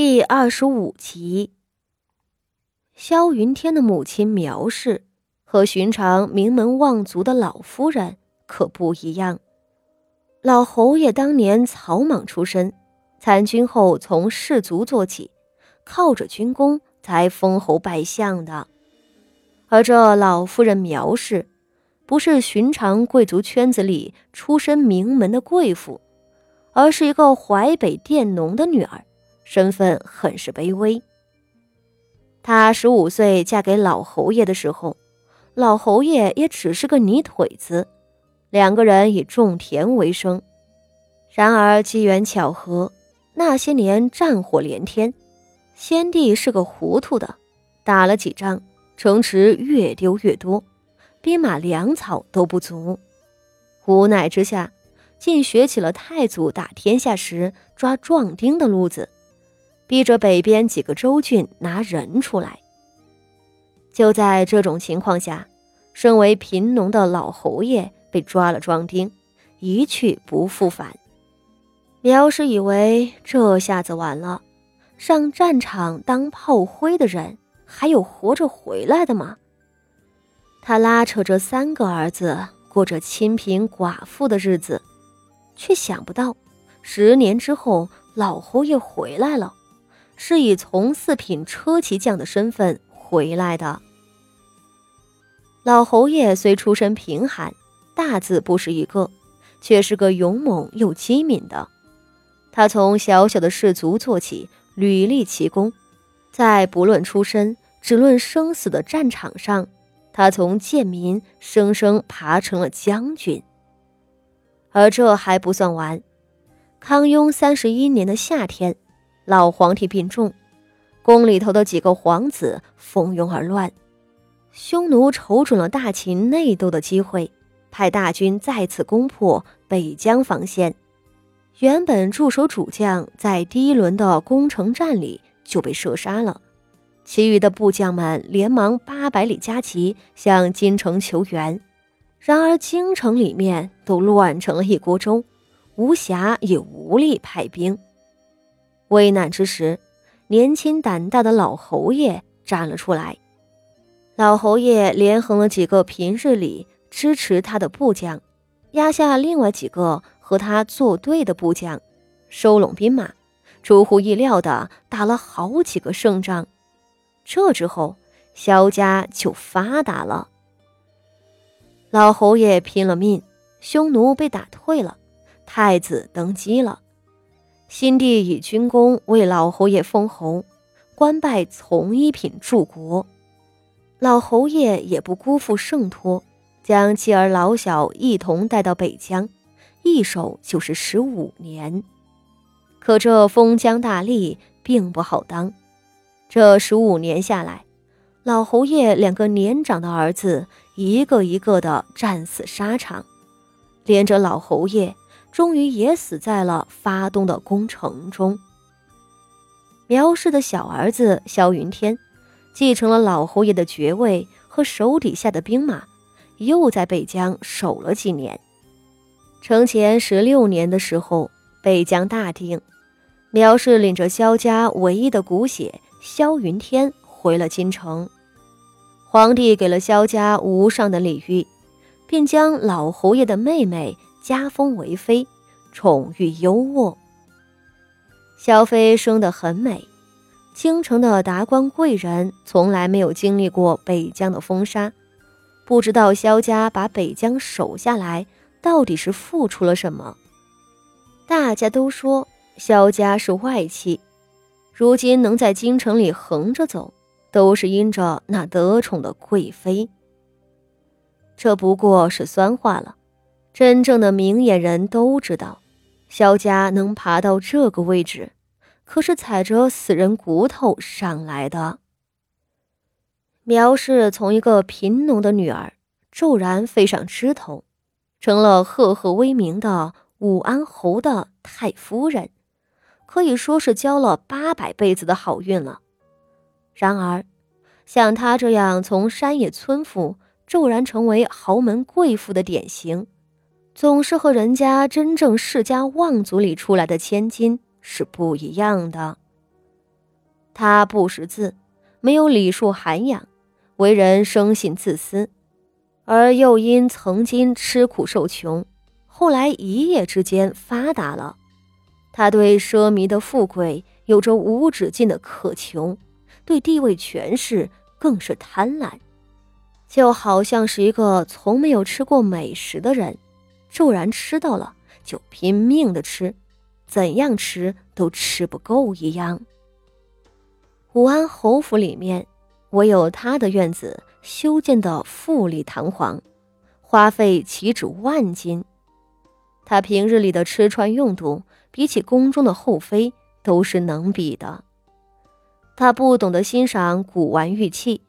第二十五集，萧云天的母亲苗氏和寻常名门望族的老夫人可不一样。老侯爷当年草莽出身，参军后从士族做起，靠着军功才封侯拜相的。而这老夫人苗氏，不是寻常贵族圈子里出身名门的贵妇，而是一个淮北佃农的女儿。身份很是卑微。她十五岁嫁给老侯爷的时候，老侯爷也只是个泥腿子，两个人以种田为生。然而机缘巧合，那些年战火连天，先帝是个糊涂的，打了几仗，城池越丢越多，兵马粮草都不足，无奈之下，竟学起了太祖打天下时抓壮丁的路子。逼着北边几个州郡拿人出来。就在这种情况下，身为贫农的老侯爷被抓了壮丁，一去不复返。苗氏以为这下子完了，上战场当炮灰的人还有活着回来的吗？他拉扯着三个儿子过着清贫寡妇的日子，却想不到十年之后老侯爷回来了。是以从四品车骑将的身份回来的。老侯爷虽出身贫寒，大字不识一个，却是个勇猛又机敏的。他从小小的士卒做起，屡立奇功，在不论出身、只论生死的战场上，他从贱民生生爬成了将军。而这还不算完，康雍三十一年的夏天。老皇帝病重，宫里头的几个皇子蜂拥而乱。匈奴瞅准了大秦内斗的机会，派大军再次攻破北疆防线。原本驻守主将在第一轮的攻城战里就被射杀了，其余的部将们连忙八百里加急向京城求援。然而京城里面都乱成了一锅粥，无暇也无力派兵。危难之时，年轻胆大的老侯爷站了出来。老侯爷连横了几个平日里支持他的部将，压下另外几个和他作对的部将，收拢兵马，出乎意料的打了好几个胜仗。这之后，萧家就发达了。老侯爷拼了命，匈奴被打退了，太子登基了。新帝以军功为老侯爷封侯，官拜从一品柱国。老侯爷也不辜负圣托，将妻儿老小一同带到北疆，一守就是十五年。可这封疆大吏并不好当。这十五年下来，老侯爷两个年长的儿子一个一个的战死沙场，连着老侯爷。终于也死在了发动的攻城中。苗氏的小儿子萧云天，继承了老侯爷的爵位和手底下的兵马，又在北疆守了几年。成前十六年的时候，北疆大定，苗氏领着萧家唯一的骨血萧云天回了京城。皇帝给了萧家无上的礼遇，并将老侯爷的妹妹。加封为妃，宠誉优渥。萧妃生得很美，京城的达官贵人从来没有经历过北疆的风沙，不知道萧家把北疆守下来到底是付出了什么。大家都说萧家是外戚，如今能在京城里横着走，都是因着那得宠的贵妃。这不过是酸话了。真正的明眼人都知道，萧家能爬到这个位置，可是踩着死人骨头上来的。苗氏从一个贫农的女儿，骤然飞上枝头，成了赫赫威名的武安侯的太夫人，可以说是交了八百辈子的好运了。然而，像她这样从山野村妇骤然成为豪门贵妇的典型。总是和人家真正世家望族里出来的千金是不一样的。他不识字，没有礼数涵养，为人生性自私，而又因曾经吃苦受穷，后来一夜之间发达了。他对奢靡的富贵有着无止境的渴求，对地位权势更是贪婪，就好像是一个从没有吃过美食的人，骤然吃到了就拼命的吃，怎样吃都吃不够一样。武安侯府里面，唯有他的院子修建的富丽堂皇，花费岂止万金。他平日里的吃穿用度，比起宫中的后妃都是能比的。他不懂得欣赏古玩玉器，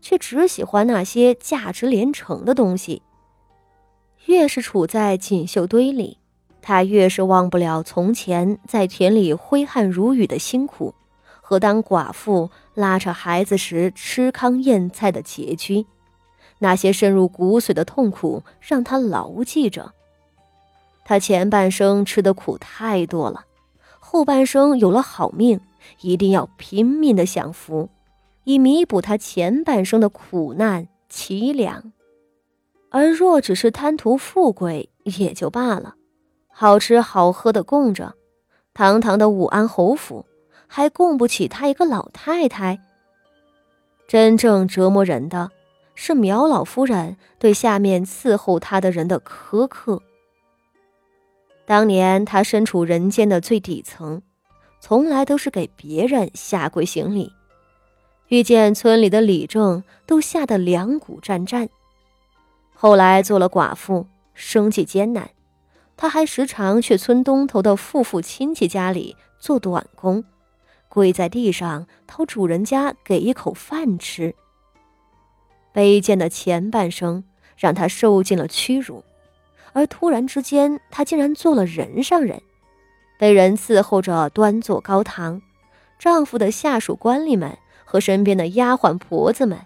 却只喜欢那些价值连城的东西。越是处在锦绣堆里，他越是忘不了从前在田里挥汗如雨的辛苦。和当寡妇拉扯孩子时吃糠咽菜的拮据，那些深入骨髓的痛苦让他牢记着。他前半生吃的苦太多了，后半生有了好命，一定要拼命的享福，以弥补他前半生的苦难凄凉。而若只是贪图富贵也就罢了，好吃好喝的供着，堂堂的武安侯府。还供不起他一个老太太。真正折磨人的是苗老夫人对下面伺候她的人的苛刻。当年她身处人间的最底层，从来都是给别人下跪行礼，遇见村里的李正都吓得两股战战。后来做了寡妇，生计艰难，她还时常去村东头的富富亲戚家里做短工。跪在地上讨主人家给一口饭吃。卑贱的前半生让他受尽了屈辱，而突然之间，他竟然做了人上人，被人伺候着端坐高堂，丈夫的下属官吏们和身边的丫鬟婆子们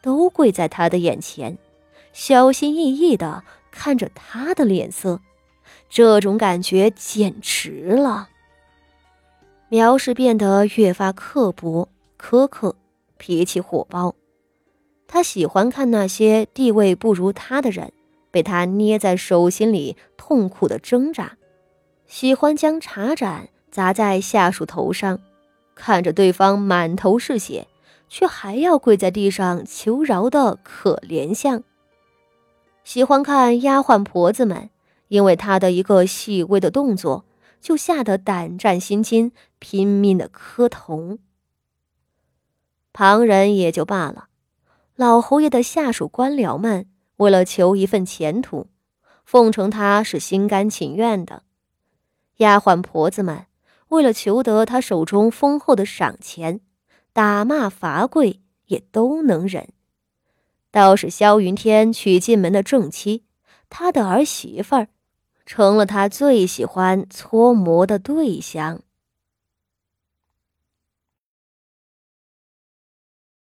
都跪在他的眼前，小心翼翼地看着他的脸色，这种感觉简直了。苗氏变得越发刻薄苛刻，脾气火爆。他喜欢看那些地位不如他的人被他捏在手心里痛苦的挣扎，喜欢将茶盏砸在下属头上，看着对方满头是血，却还要跪在地上求饶的可怜相。喜欢看丫鬟婆子们因为他的一个细微的动作。就吓得胆战心惊，拼命的磕头。旁人也就罢了，老侯爷的下属官僚们为了求一份前途，奉承他是心甘情愿的；丫鬟婆子们为了求得他手中丰厚的赏钱，打骂罚跪也都能忍。倒是萧云天娶进门的正妻，他的儿媳妇儿。成了他最喜欢搓磨的对象。